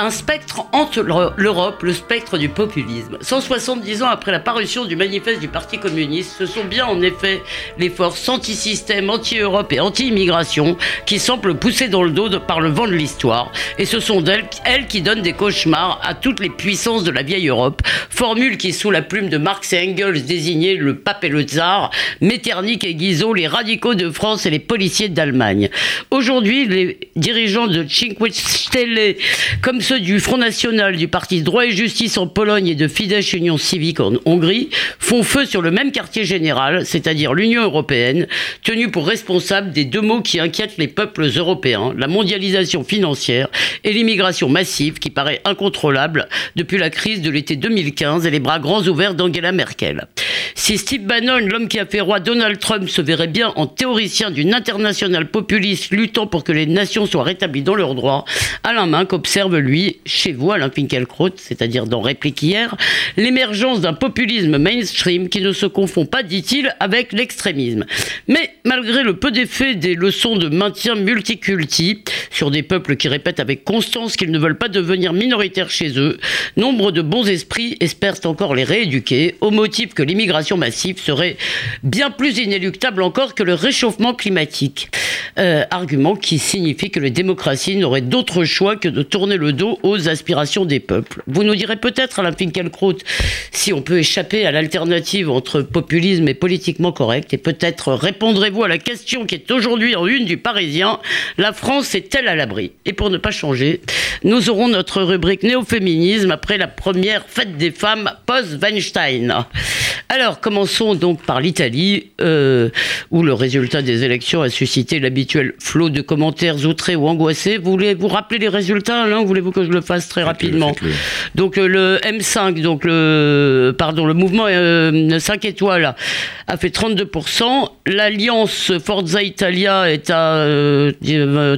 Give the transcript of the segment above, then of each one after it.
un spectre entre l'Europe, le spectre du populisme. 170 ans après la parution du manifeste du Parti communiste, ce sont bien en effet les forces anti-système, anti-Europe et anti-immigration qui semblent pousser dans le dos par le vent de l'histoire. Et ce sont elles, elles qui donnent des cauchemars à toutes les puissances de la vieille Europe. Formule qui, sous la plume de Marx et Engels, désignait le pape et le tsar, Metternich et Guizot, les radicaux de France et les policiers d'Allemagne. Aujourd'hui, les dirigeants de Cinque Stelle comme ceux du Front National, du Parti Droit et Justice en Pologne et de Fidesz Union Civique en Hongrie, font feu sur le même quartier général, c'est-à-dire l'Union européenne, tenue pour responsable des deux maux qui inquiètent les peuples européens, la mondialisation financière et l'immigration massive qui paraît incontrôlable depuis la crise de l'été 2015 et les bras grands ouverts d'Angela Merkel. Si Steve Bannon, l'homme qui a fait roi Donald Trump, se verrait bien en théoricien d'une internationale populiste luttant pour que les nations soient rétablies dans leurs droits, Alain main qu'observe, lui, chez vous, Alain Finkielkraut, c'est-à-dire dans Réplique hier, l'émergence d'un populisme mainstream qui ne se confond pas, dit-il, avec l'extrémisme. Mais malgré le peu d'effet des leçons de maintien multiculti sur des peuples qui répètent avec constance qu'ils ne veulent pas devenir minoritaires chez eux, nombre de bons esprits espèrent encore les rééduquer au motif que l'immigration massive serait bien plus inéluctable encore que le réchauffement climatique. Euh, argument qui signifie que les démocraties n'auraient d'autre choix que de tourner le dos aux aspirations des peuples. Vous nous direz peut-être, Alain Finkielkraut, si on peut échapper à l'alternative entre populisme et politiquement correct, et peut-être répondrez-vous à la question qui est aujourd'hui en une du Parisien, la France est-elle à l'abri? Et pour ne pas changer, nous aurons notre rubrique néo-féminisme après la première fête des femmes post-Weinstein. Alors, commençons donc par l'Italie, euh, où le résultat des élections a suscité l'habituel flot de commentaires outrés ou angoissés. Vous voulez vous rappeler les résultats, Alain, voulez-vous que je le fasse très rapidement Donc euh, le M5, donc le pardon, le mouvement 5 euh, étoiles a fait 32%. L'alliance Forza Italia est à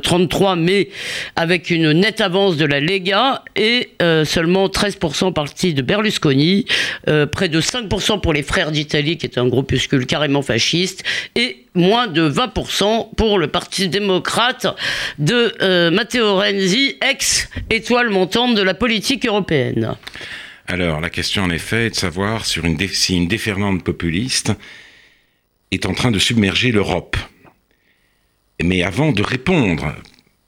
33, mais avec une nette avance de la Lega et seulement 13% parti de Berlusconi, près de 5% pour les Frères d'Italie, qui est un groupuscule carrément fasciste, et moins de 20% pour le Parti démocrate de euh, Matteo Renzi, ex-étoile montante de la politique européenne. Alors, la question en effet est de savoir si une déferlante populiste est en train de submerger l'Europe. Mais avant de répondre,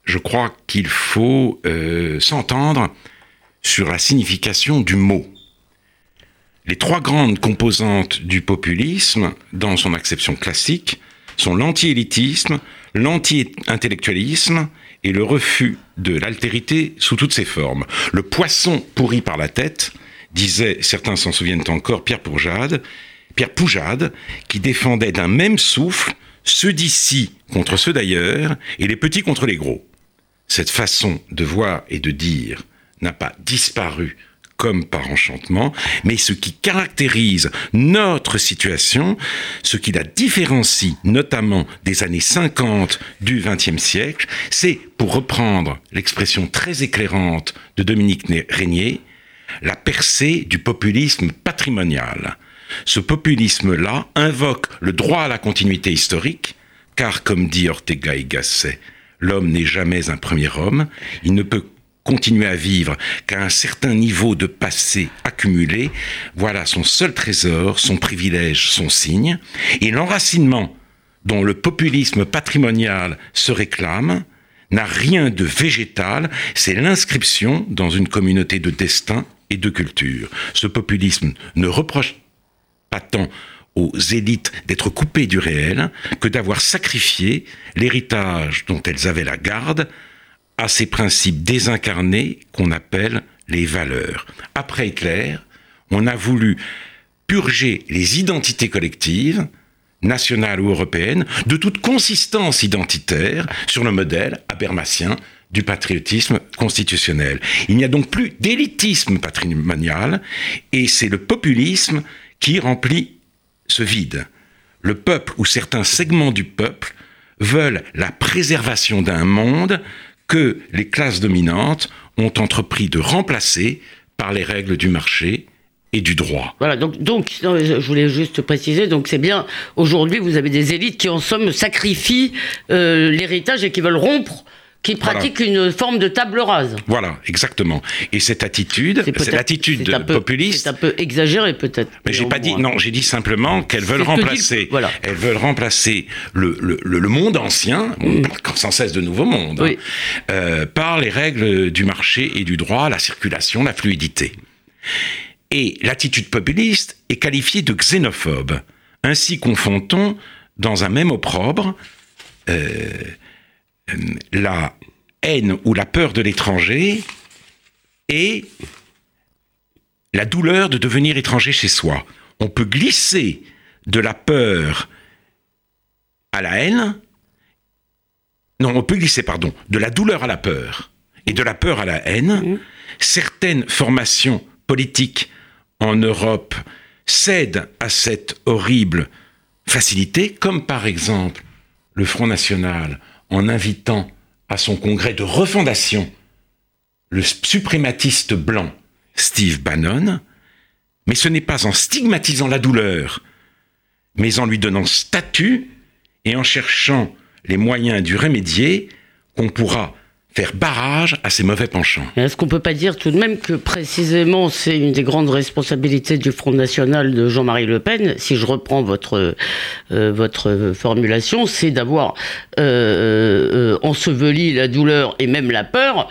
je crois qu'il faut euh, s'entendre sur la signification du mot. Les trois grandes composantes du populisme, dans son acception classique, sont l'anti-élitisme, l'anti-intellectualisme et le refus de l'altérité sous toutes ses formes. Le poisson pourri par la tête, disait, certains s'en souviennent encore, Pierre Poujade, Pierre Poujade, qui défendait d'un même souffle ceux d'ici contre ceux d'ailleurs et les petits contre les gros. Cette façon de voir et de dire n'a pas disparu comme par enchantement, mais ce qui caractérise notre situation, ce qui la différencie notamment des années 50 du XXe siècle, c'est, pour reprendre l'expression très éclairante de Dominique Régnier, la percée du populisme patrimonial. Ce populisme-là invoque le droit à la continuité historique, car comme dit Ortega y Gasset, l'homme n'est jamais un premier homme, il ne peut continuer à vivre qu'à un certain niveau de passé accumulé, voilà son seul trésor, son privilège, son signe, et l'enracinement dont le populisme patrimonial se réclame n'a rien de végétal, c'est l'inscription dans une communauté de destin et de culture. Ce populisme ne reproche pas tant aux élites d'être coupées du réel que d'avoir sacrifié l'héritage dont elles avaient la garde à ces principes désincarnés qu'on appelle les valeurs. Après Hitler, on a voulu purger les identités collectives, nationales ou européennes, de toute consistance identitaire sur le modèle habermasien du patriotisme constitutionnel. Il n'y a donc plus d'élitisme patrimonial et c'est le populisme qui remplit ce vide. Le peuple ou certains segments du peuple veulent la préservation d'un monde que les classes dominantes ont entrepris de remplacer par les règles du marché et du droit. Voilà, donc, donc je voulais juste préciser, donc c'est bien, aujourd'hui vous avez des élites qui en somme sacrifient euh, l'héritage et qui veulent rompre qui pratiquent une forme de table rase. Voilà, exactement. Et cette attitude, cette attitude populiste, c'est un peu exagéré peut-être. Mais j'ai pas dit non, j'ai dit simplement qu'elles veulent remplacer, voilà. elles veulent remplacer le, le, le monde ancien, on mm. parle sans cesse de nouveau monde, hein, euh, par les règles du marché et du droit, la circulation, la fluidité. Et l'attitude populiste est qualifiée de xénophobe. Ainsi confond-on dans un même opprobre euh, la haine ou la peur de l'étranger et la douleur de devenir étranger chez soi. On peut glisser de la peur à la haine. Non, on peut glisser, pardon, de la douleur à la peur et de la peur à la haine. Certaines formations politiques en Europe cèdent à cette horrible facilité, comme par exemple le Front National en invitant à son congrès de refondation le suprématiste blanc Steve Bannon, mais ce n'est pas en stigmatisant la douleur, mais en lui donnant statut et en cherchant les moyens d'y remédier qu'on pourra faire barrage à ces mauvais penchants. Est-ce qu'on peut pas dire tout de même que précisément c'est une des grandes responsabilités du Front National de Jean-Marie Le Pen, si je reprends votre euh, votre formulation, c'est d'avoir euh, euh, enseveli la douleur et même la peur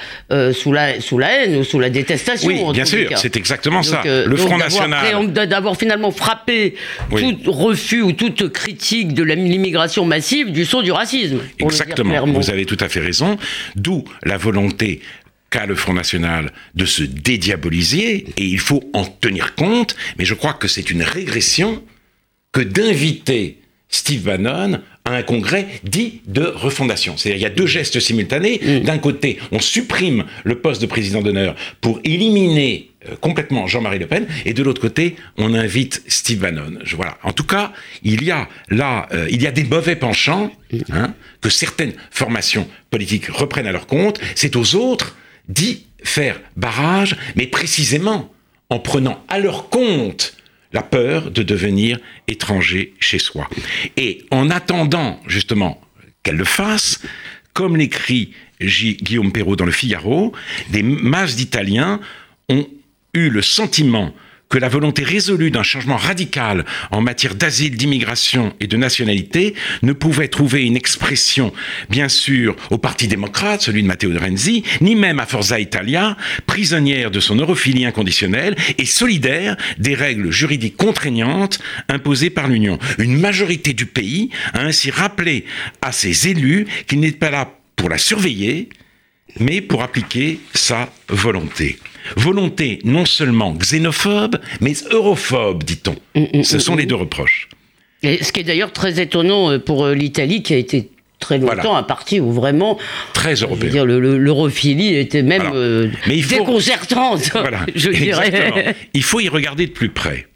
sous la sous la haine ou sous la détestation. Oui, bien sûr, c'est exactement ça. Le Front National d'avoir finalement frappé tout refus ou toute critique de l'immigration massive du saut du racisme. Exactement. Vous avez tout à fait raison. D'où la volonté qu'a le Front National de se dédiaboliser, et il faut en tenir compte, mais je crois que c'est une régression que d'inviter Steve Bannon à un congrès dit de refondation. C'est-à-dire il y a deux gestes simultanés. D'un côté, on supprime le poste de président d'honneur pour éliminer complètement Jean-Marie Le Pen, et de l'autre côté, on invite Steve Bannon. Voilà. En tout cas, il y a là, euh, il y a des mauvais penchants hein, que certaines formations politiques reprennent à leur compte. C'est aux autres d'y faire barrage, mais précisément en prenant à leur compte la peur de devenir étranger chez soi. Et en attendant justement qu'elle le fasse, comme l'écrit Guillaume Perrault dans le Figaro, des masses d'Italiens ont eu le sentiment que la volonté résolue d'un changement radical en matière d'asile, d'immigration et de nationalité ne pouvait trouver une expression, bien sûr, au Parti démocrate, celui de Matteo Renzi, ni même à Forza Italia, prisonnière de son europhilie inconditionnelle et solidaire des règles juridiques contraignantes imposées par l'Union. Une majorité du pays a ainsi rappelé à ses élus qu'il n'était pas là pour la surveiller, mais pour appliquer sa volonté. Volonté non seulement xénophobe, mais europhobe, dit-on. Mm, mm, Ce sont mm, les deux reproches. Et ce qui est d'ailleurs très étonnant euh, pour euh, l'Italie, qui a été très longtemps un parti où vraiment très européen. L'europhilie était même euh, déconcertante, je dirais. Il faut y regarder de plus près.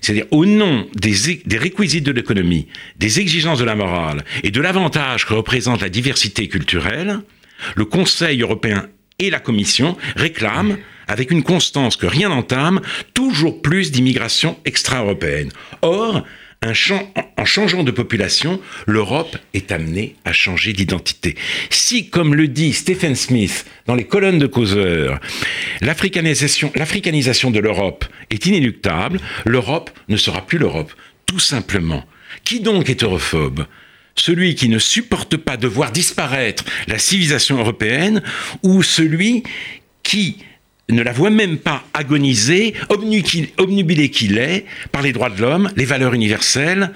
C'est-à-dire, au nom des, des réquisites de l'économie, des exigences de la morale et de l'avantage que représente la diversité culturelle, le Conseil européen et la Commission réclament, avec une constance que rien n'entame, toujours plus d'immigration extra-européenne. Or, en changeant de population, l'Europe est amenée à changer d'identité. Si, comme le dit Stephen Smith dans les colonnes de Causeur, l'africanisation de l'Europe est inéluctable, l'Europe ne sera plus l'Europe. Tout simplement. Qui donc est europhobe? Celui qui ne supporte pas de voir disparaître la civilisation européenne ou celui qui ne la voit même pas agoniser, obnubilé qu'il est par les droits de l'homme, les valeurs universelles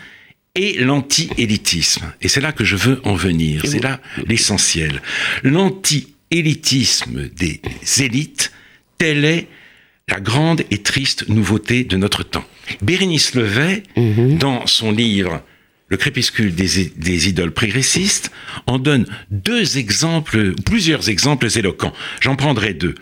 et l'anti-élitisme. Et c'est là que je veux en venir, c'est là l'essentiel. L'anti-élitisme des élites, telle est la grande et triste nouveauté de notre temps. Bérénice Levet, mhm. dans son livre le crépuscule des, idoles progressistes, en donne deux exemples, plusieurs exemples éloquents. J'en prendrai deux.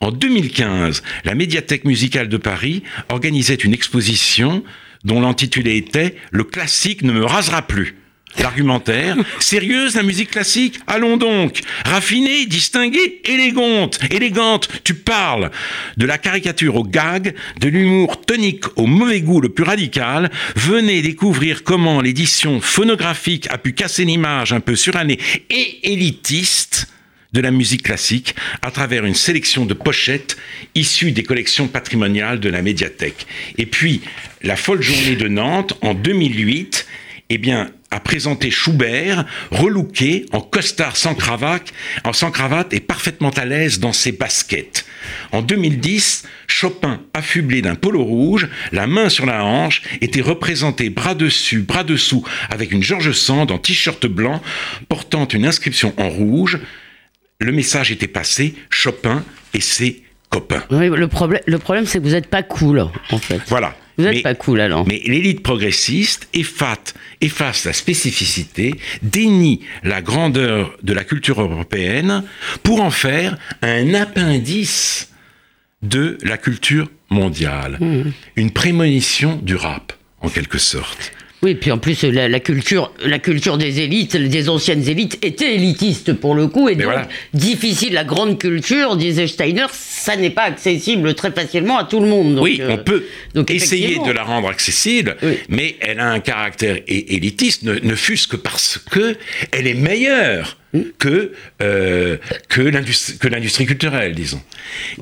En 2015, la médiathèque musicale de Paris organisait une exposition dont l'intitulé était Le classique ne me rasera plus. L'argumentaire. Sérieuse, la musique classique Allons donc. Raffinée, distinguée, élégante. Élégante, tu parles. De la caricature au gag, de l'humour tonique au mauvais goût le plus radical. Venez découvrir comment l'édition phonographique a pu casser l'image un peu surannée et élitiste de la musique classique à travers une sélection de pochettes issues des collections patrimoniales de la médiathèque. Et puis, la folle journée de Nantes, en 2008, eh bien, a présenté Schubert, relooké, en costard sans cravate, en sans cravate et parfaitement à l'aise dans ses baskets. En 2010, Chopin, affublé d'un polo rouge, la main sur la hanche, était représenté bras dessus, bras dessous, avec une George Sand en t-shirt blanc, portant une inscription en rouge. Le message était passé, Chopin et ses copains. Oui, le problème, le problème c'est que vous n'êtes pas cool, en fait. Voilà. Vous n'êtes pas cool alors. Mais l'élite progressiste efface, efface la spécificité, dénie la grandeur de la culture européenne pour en faire un appendice de la culture mondiale. Mmh. Une prémonition du rap, en quelque sorte. Oui, puis en plus, la, la, culture, la culture des élites, des anciennes élites, était élitiste pour le coup, et Mais donc voilà. difficile. La grande culture, disait Steiner, ça n'est pas accessible très facilement à tout le monde. Donc, oui, euh, on peut donc essayer de la rendre accessible, Oui. mais elle a un caractère élitiste, ne, ne fût-ce que parce que elle est meilleure Hmm. que, euh, que l'industrie culturelle, disons.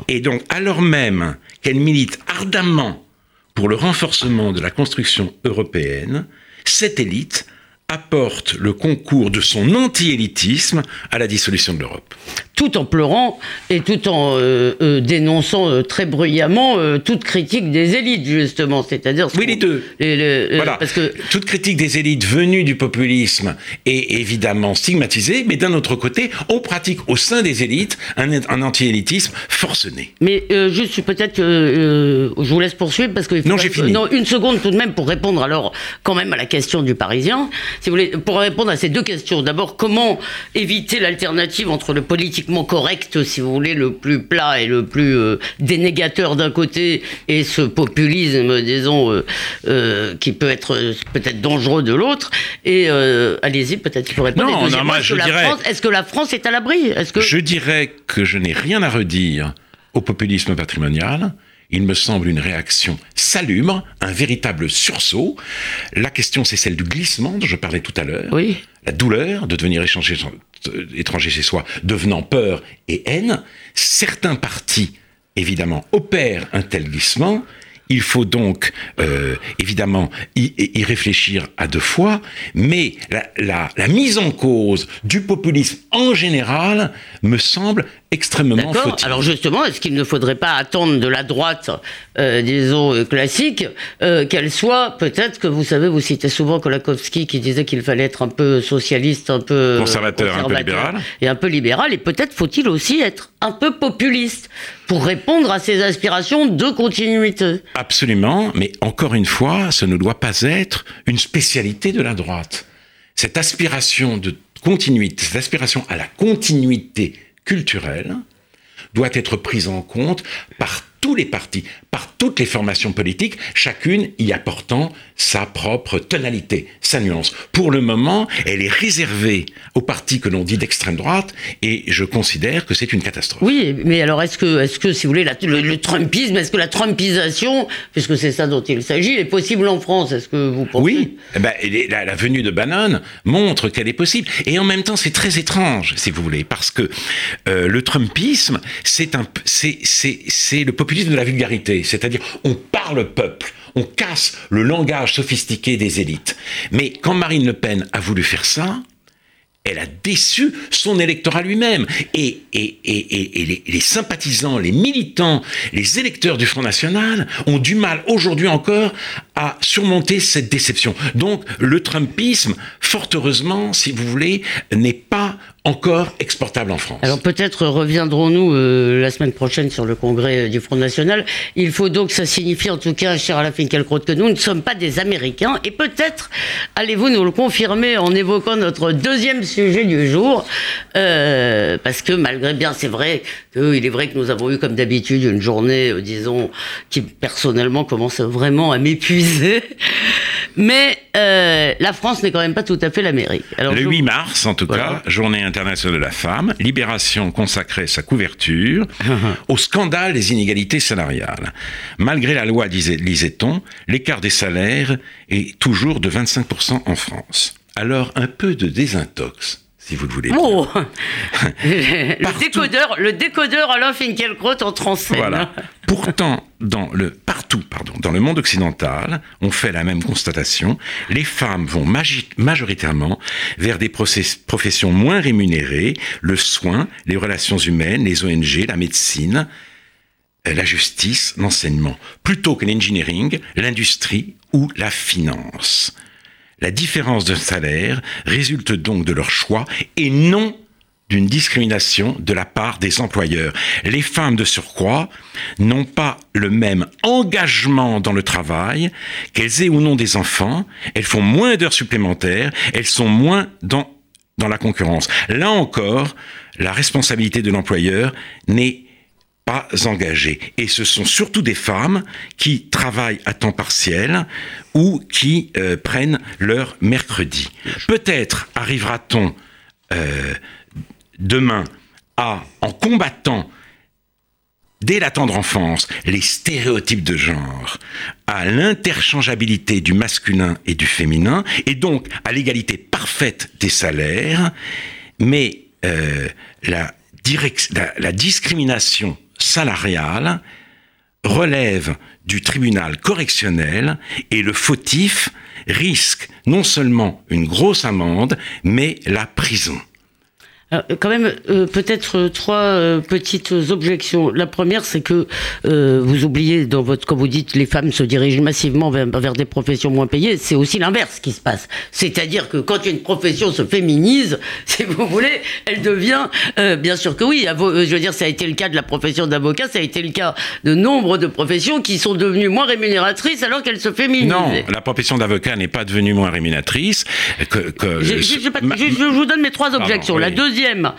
Et donc, alors même qu'elle milite ardemment pour le renforcement de la construction européenne, cette élite apporte le concours de son anti-élitisme à la dissolution de l'Europe. tout en pleurant et tout en euh, euh, dénonçant euh, très bruyamment toute critique des élites, justement. C'est-à-dire. ce Oui, les deux. les- les- Voilà. Parce que. Toute critique des élites venues du populisme est évidemment stigmatisée, mais d'un autre côté, on pratique au sein des élites un, un anti-élitisme forcené. Mais juste peut-être que je vous laisse poursuivre parce que Non, j'ai fini. non une seconde tout de même pour répondre alors quand même à la question du Parisien. Si vous voulez, pour répondre à ces deux questions. D'abord, comment éviter l'alternative entre le politiquement correct, si vous voulez, le plus plat et le plus euh, dénégateur d'un côté, et ce populisme, disons, euh, euh, qui peut être peut-être dangereux de l'autre. Et allez-y, peut-être qu'il faut répondre. Non, non, moi, est-ce je que la dirais- France- Est-ce que la France est à l'abri? Est-ce que Je dirais que je n'ai rien à redire au populisme patrimonial. Il me semble une réaction salubre, un véritable sursaut. La question, c'est celle du glissement dont je parlais tout à l'heure. oui. la douleur de devenir échanger- étranger chez soi, devenant peur et haine, certains partis, évidemment, opèrent un tel glissement. Il faut donc, euh, évidemment, y, y réfléchir à deux fois, mais la, la- la mise en cause du populisme en général me semble extrêmement D'accord. Alors justement, est-ce qu'il ne faudrait pas attendre de la droite, euh, disons euh, classique, euh, qu'elle soit peut-être que vous savez, vous citez souvent Kolakowski qui disait qu'il fallait être un peu socialiste, un peu Conservateur, un peu libéral. et un peu libéral, et peut-être faut-il aussi être un peu populiste pour répondre à ces aspirations de continuité. Absolument, mais encore une fois, ce ne doit pas être une spécialité de la droite. Cette aspiration de continuité, cette aspiration à la continuité culturelle doit être prise en compte par tous les partis, par toutes les formations politiques, chacune y apportant sa propre tonalité, sa nuance. Pour le moment, elle est réservée aux partis que l'on dit d'extrême droite, et je considère que c'est une catastrophe. Oui, mais alors est-ce que, est-ce que, si vous voulez, la- le, le Trumpisme, est-ce que la Trumpisation, puisque c'est ça dont il s'agit, est possible en France? Est-ce que vous pensez? Oui, eh ben, est- la, la venue de Bannon montre qu'elle est possible. Et en même temps, c'est très étrange, si vous voulez, parce que euh, le Trumpisme, c'est un, p- c'est, c'est, c'est le de la vulgarité. C'est-à-dire, on parle peuple, on casse le langage sophistiqué des élites. Mais quand Marine Le Pen a voulu faire ça, elle a déçu son électorat lui-même. Et, et, et, et, et les, les sympathisants, les militants, les électeurs du Front National ont du mal aujourd'hui encore à surmonter cette déception. Donc le Trumpisme, fort heureusement, si vous voulez, n'est pas encore exportable en France. Alors peut-être reviendrons-nous euh, la semaine prochaine sur le congrès euh, du Front National. Il faut donc, ça signifie en tout cas, cher Alain Finkielkraut, que nous ne sommes pas des Américains. Et peut-être allez-vous nous le confirmer en évoquant notre deuxième sujet du jour. Euh, parce que malgré bien, c'est vrai qu'il est vrai que nous avons eu comme d'habitude une journée, disons, qui personnellement commence vraiment à m'épuiser. Mais euh, la France n'est quand même pas tout à fait l'Amérique. le 8 mars, en tout cas, Journée internationale de la femme, Libération consacrait sa couverture au scandale des inégalités salariales. Malgré la loi, disait-on, l'écart des salaires est toujours de 25% en France. Alors un peu de désintox si vous le voulez. Oh le, décodeur, le décodeur Alain Finkielkraut en en Voilà. Pourtant, dans le, partout, monde occidental, on fait la même constatation. Les femmes vont majoritairement vers des professions moins rémunérées, le soin, les relations humaines, les ONG, la médecine, euh, la justice, l'enseignement, plutôt que l'engineering, l'industrie ou la finance. La différence de salaire résulte donc de leur choix et non d'une discrimination de la part des employeurs. Les femmes de surcroît n'ont pas le même engagement dans le travail, qu'elles aient ou non des enfants, elles font moins d'heures supplémentaires, elles sont moins dans, dans la concurrence. Là encore, la responsabilité de l'employeur n'est pas engagées. Et ce sont surtout des femmes qui travaillent à temps partiel ou qui euh, prennent leur mercredi. Peut-être arrivera-t-on euh, demain à, en combattant dès la tendre enfance les stéréotypes de genre, à l'interchangeabilité du masculin et du féminin, et donc à l'égalité parfaite des salaires, mais euh, la, la discrimination salariale relève du tribunal correctionnel et le fautif risque non seulement une grosse amende, mais la prison. Euh, quand même, euh, peut-être euh, trois petites objections. La première, c'est que vous oubliez dans votre, comme vous dites, les femmes se dirigent massivement vers, vers des professions moins payées. C'est aussi l'inverse qui se passe. C'est-à-dire que quand une profession se féminise, si vous voulez, elle devient, bien sûr que oui. Je veux dire, ça a été le cas de la profession d'avocat, ça a été le cas de nombre de professions qui sont devenues moins rémunératrices alors qu'elles se féminisent. Non, la profession d'avocat n'est pas devenue moins rémunératrice. Que, que je, je, vous donne mes trois objections. La deuxième deuxième,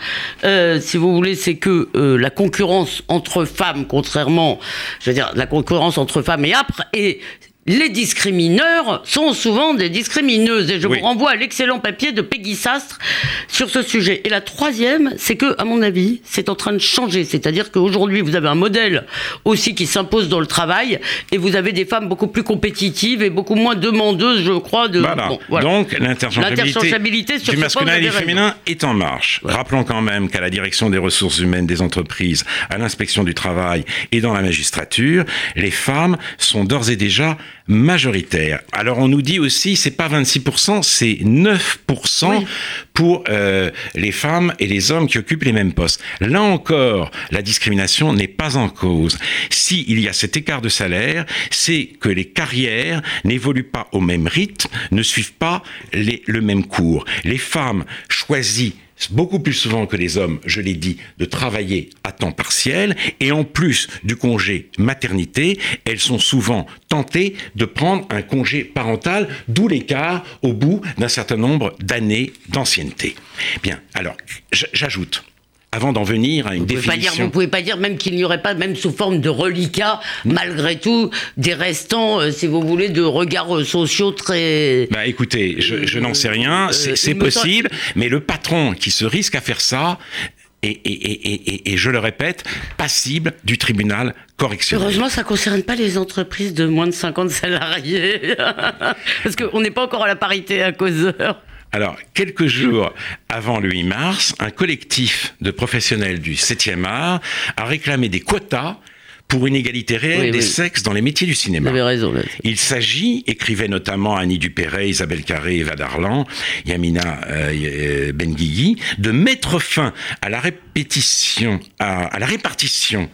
euh, si vous voulez, c'est que euh, la concurrence entre femmes, contrairement, je veux dire, la concurrence entre femmes et âpres, et les discrimineurs sont souvent des discrimineuses. Et je vous renvoie à l'excellent papier de Peggy Sastre sur ce sujet. Et la troisième, c'est que, à mon avis, c'est en train de changer. C'est-à-dire qu'aujourd'hui, vous avez un modèle aussi qui s'impose dans le travail et vous avez des femmes beaucoup plus compétitives et beaucoup moins demandeuses, je crois, de. Voilà. Donc, l'interchangeabilité du masculin et du féminin est en marche. Rappelons quand même qu'à la direction des ressources humaines des entreprises, à l'inspection du travail et dans la magistrature, les femmes sont d'ores et déjà majoritaire. Alors on nous dit aussi c'est pas 26%, c'est 9% pour euh, les femmes et les hommes qui occupent les mêmes postes. Là encore, la discrimination n'est pas en cause. S'il il y a cet écart de salaire, c'est que les carrières n'évoluent pas au même rythme, ne suivent pas les, le même cours. Les femmes choisissent beaucoup plus souvent que les hommes, je l'ai dit, de travailler à temps partiel. Et en plus du congé maternité, elles sont souvent tentées de prendre un congé parental, d'où l'écart au bout d'un certain nombre d'années d'ancienneté. Bien, alors, j'ajoute avant d'en venir à une définition. vous ne pouvez pas dire même qu'il n'y aurait pas, même sous forme de reliquat, malgré tout, des restants, euh, si vous voulez, de regards euh, sociaux très... Bah écoutez, je, n'en sais rien, euh, c'est possible, mais le patron qui se risque à faire ça, et, et, et, je le répète, passible du tribunal correctionnel. Heureusement, ça ne concerne pas les entreprises de moins de 50 salariés, parce qu'on n'est pas encore à la parité à causeur. Alors, quelques jours avant le 8 mars, un collectif de professionnels du 7e art a réclamé des quotas pour une égalité réelle des sexes dans les métiers du cinéma. Vous avez raison. Il s'agit, écrivaient notamment Annie Dupéret, Isabelle Carré, Eva Darlan, Yamina euh, Benguigui, de mettre fin à la répétition, à la répartition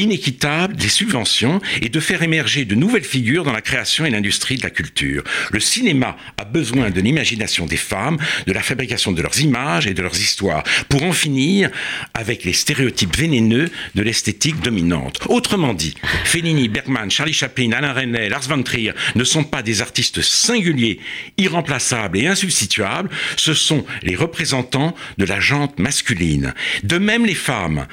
inéquitable des subventions et de faire émerger de nouvelles figures dans la création et l'industrie de la culture. Le cinéma a besoin de l'imagination des femmes, de la fabrication de leurs images et de leurs histoires, pour en finir avec les stéréotypes vénéneux de l'esthétique dominante. Autrement dit, Fellini, Bergman, Charlie Chaplin, Alain Resnais, Lars von Trier ne sont pas des artistes singuliers, irremplaçables et insubstituables, ce sont les représentants de la jante masculine. De même les femmes,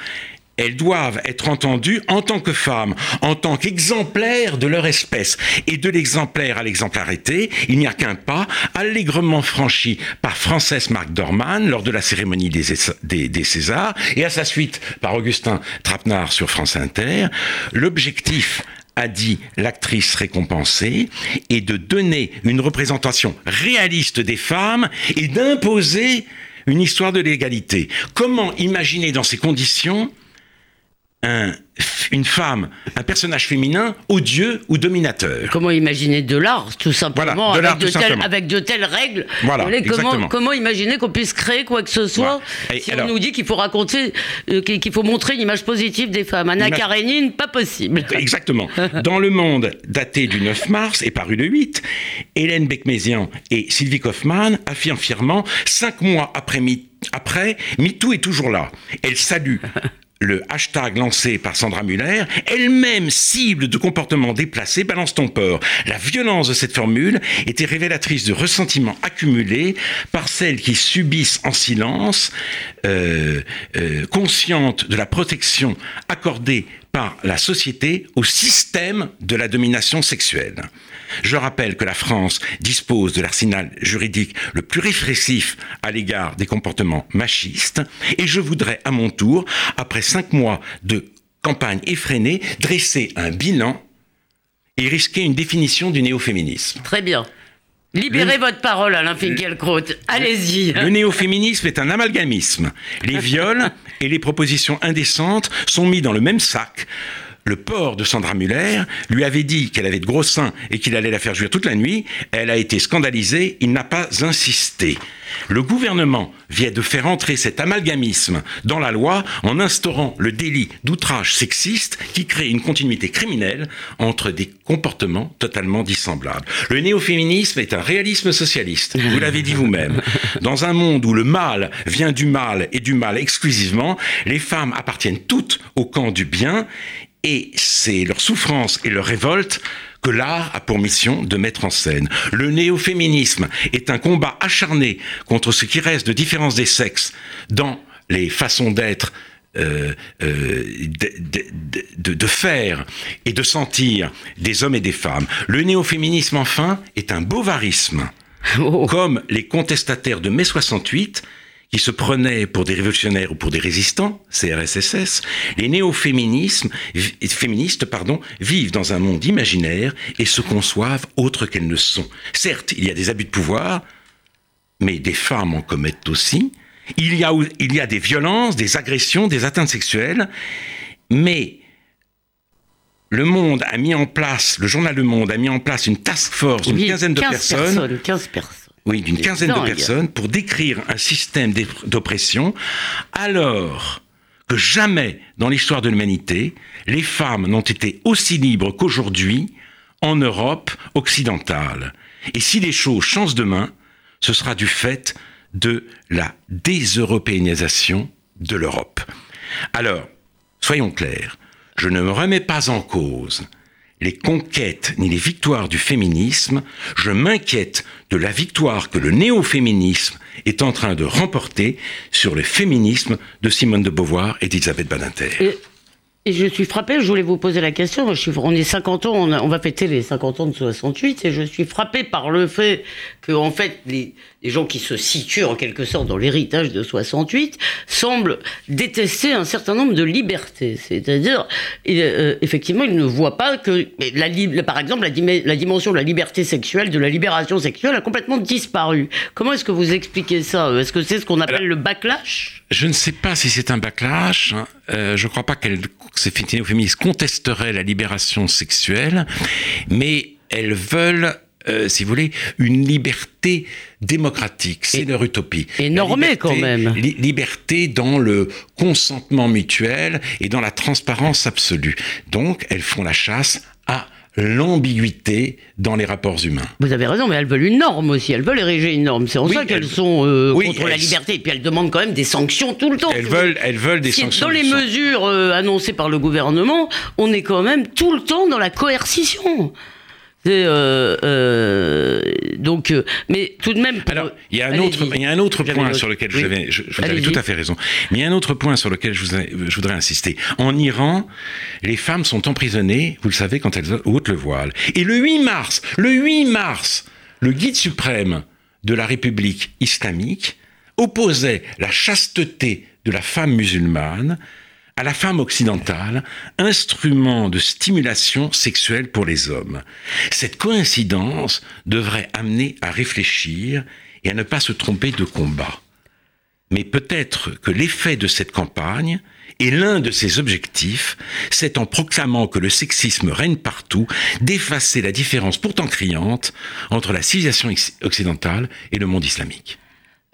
elles doivent être entendues en tant que femmes, en tant qu'exemplaires de leur espèce. Et de l'exemplaire à l'exemplarité, il n'y a qu'un pas allègrement franchi par Frances McDormand lors de la cérémonie des, Césars et à sa suite par Augustin Trapenard sur France Inter. L'objectif a dit l'actrice récompensée, est de donner une représentation réaliste des femmes et d'imposer une histoire de l'égalité. Comment imaginer dans ces conditions un, une femme, un personnage féminin odieux ou dominateur. Comment imaginer de l'art, tout simplement, avec, de avec, de telles règles voilà, comment, comment, imaginer qu'on puisse créer quoi que ce soit si on nous dit qu'il faut raconter, euh, qu'il faut montrer une image positive des femmes Anna Karenine, pas possible. Exactement. Dans Le Monde, daté du 9 mars et paru le 8, Hélène Becmézian et Sylvie Kaufmann affirment fièrement, cinq mois après après, MeToo est toujours là. Elle salue le hashtag lancé par Sandra Muller, elle-même cible de comportements déplacés, balance ton port. La violence de cette formule était révélatrice de ressentiments accumulés par celles qui subissent en silence, euh, euh, conscientes de la protection accordée par la société au système de la domination sexuelle. Je rappelle que la France dispose de l'arsenal juridique le plus répressif à l'égard des comportements machistes, et je voudrais à mon tour, après cinq mois de campagne effrénée, dresser un bilan et risquer une définition du néo-féminisme. Très bien. Libérez votre parole, Alain Finkielkraut. Allez-y. Le néo-féminisme est un amalgamisme. Les viols et les propositions indécentes sont mis dans le même sac le port de Sandra Muller lui avait dit qu'elle avait de gros seins et qu'il allait la faire jouir toute la nuit. Elle a été scandalisée, il n'a pas insisté. Le gouvernement vient de faire entrer cet amalgamisme dans la loi en instaurant le délit d'outrage sexiste qui crée une continuité criminelle entre des comportements totalement dissemblables. Le néo-féminisme est un réalisme socialiste, vous l'avez dit vous-même. Dans un monde où le mal vient du mal et du mal exclusivement, les femmes appartiennent toutes au camp du bien et c'est leur souffrance et leur révolte que l'art a pour mission de mettre en scène. Le néo-féminisme est un combat acharné contre ce qui reste de différence des sexes dans les façons d'être euh, euh, de, de, faire et de sentir des hommes et des femmes. Le néo-féminisme, enfin, est un bovarisme. Oh. Comme les contestataires de mai 68 qui se prenaient pour des révolutionnaires ou pour des résistants, CRSSS, les néo-féminismes, féministes, pardon, vivent dans un monde imaginaire et se conçoivent autres qu'elles ne sont. Certes, il y a des abus de pouvoir, mais des femmes en commettent aussi. Il y a, il y a des violences, des agressions, des atteintes sexuelles, mais le Monde a mis en place, le journal Le Monde a mis en place une task force, une quinzaine de personnes, personnes 15 personnes oui, d'une quinzaine de personnes pour décrire un système d'oppression, alors que jamais dans l'histoire de l'humanité, les femmes n'ont été aussi libres qu'aujourd'hui en Europe occidentale. Et si les choses changent demain, ce sera du fait de la déseuropéanisation de l'Europe. Alors, soyons clairs, je ne me remets pas en cause les conquêtes ni les victoires du féminisme, je m'inquiète de la victoire que le néo-féminisme est en train de remporter sur le féminisme de Simone de Beauvoir et d'Elisabeth Badinter. Et je suis frappé, je voulais vous poser la question, on est 50 ans, on, va fêter les 50 ans de 68, et je suis frappé par le fait que, en fait, les, gens qui se situent en quelque sorte dans l'héritage de 68 semblent détester un certain nombre de libertés. C'est-à-dire, euh, effectivement, ils ne voient pas que, la, par exemple, la, la, dimension de la liberté sexuelle, de la libération sexuelle a complètement disparu. Comment est-ce que vous expliquez ça? Est-ce que c'est ce qu'on appelle le backlash? Je ne sais pas si c'est un backlash. Hein. Euh, je ne crois pas qu'elle ces féministes contesteraient la libération sexuelle, mais elles veulent euh, si vous voulez, une liberté démocratique. C'est leur utopie. Et normée quand même. liberté dans le consentement mutuel et dans la transparence absolue. Donc, elles font la chasse à l'ambiguïté dans les rapports humains. Vous avez raison, mais elles veulent une norme aussi, elles veulent ériger une norme. C'est en ça qu'elles sont euh, contre la liberté. Et puis elles demandent quand même des sanctions tout le temps. Elles veulent, elles veulent des sanctions. Dans les mesures euh, annoncées par le gouvernement, on est quand même tout le temps dans la coercition. Donc, mais tout de même. Alors, il y a un autre, il y a un autre point sur lequel je, vais, je, vous avez tout à fait raison. Mais il y a un autre point sur lequel je, je voudrais insister. En Iran, les femmes sont emprisonnées, vous le savez, quand elles ôtent le voile. Et le 8 mars, le 8 mars, le guide suprême de la République islamique opposait la chasteté de la femme musulmane à la femme occidentale, instrument de stimulation sexuelle pour les hommes. Cette coïncidence devrait amener à réfléchir et à ne pas se tromper de combat. Mais peut-être que l'effet de cette campagne et l'un de ses objectifs, c'est en proclamant que le sexisme règne partout, d'effacer la différence pourtant criante entre la civilisation occidentale et le monde islamique.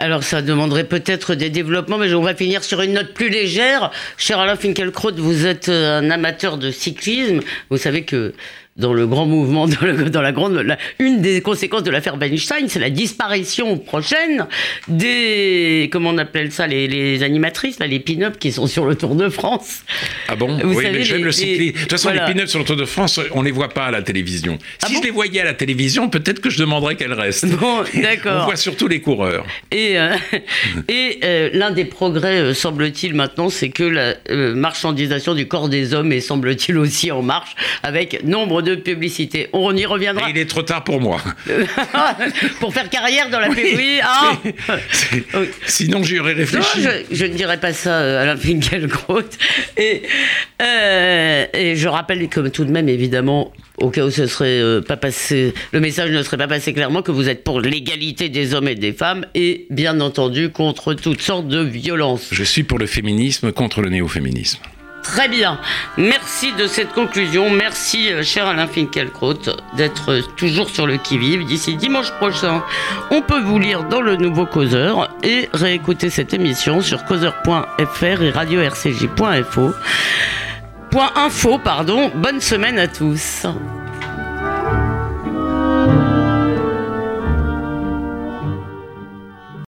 Alors ça demanderait peut-être des développements, mais on va finir sur une note plus légère. Cher Alain Finkielkraut, vous êtes un amateur de cyclisme. Vous savez que dans le grand mouvement, dans, la grande, une des conséquences de l'affaire Weinstein, c'est la disparition prochaine des, comment on appelle ça, les, animatrices, là, les pin-up qui sont sur le Tour de France. Ah bon Oui, mais j'aime le cyclisme. De toute façon, les pin-up sur le Tour de France, on les voit pas à la télévision. Ah si je les voyais à la télévision, peut-être que je demanderais qu'elles restent. Bon, d'accord. on voit surtout les coureurs. Et, euh, et euh, l'un des progrès, euh, semble-t-il, maintenant, c'est que la marchandisation du corps des hommes est, semble-t-il, aussi en marche, avec nombre de publicité. On y reviendra. il est trop tard pour moi. pour faire carrière dans la publicité. Ah Sinon, j'y aurais réfléchi. je, ne dirais pas ça à Alain Finkielkraut. Et, euh, et je rappelle que tout de même, évidemment, au cas où ce serait euh, pas passé, le message ne serait pas passé clairement, que vous êtes pour l'égalité des hommes et des femmes et bien entendu contre toutes sortes de violences. Je suis pour le féminisme contre le néo-féminisme. Très bien. Merci de cette conclusion. Merci, euh, cher Alain Finkielkraut, d'être toujours sur le qui-vive. D'ici dimanche prochain, on peut vous lire dans le nouveau Causeur et réécouter cette émission sur causeur.fr et radio-rcj.info. Bonne semaine à tous.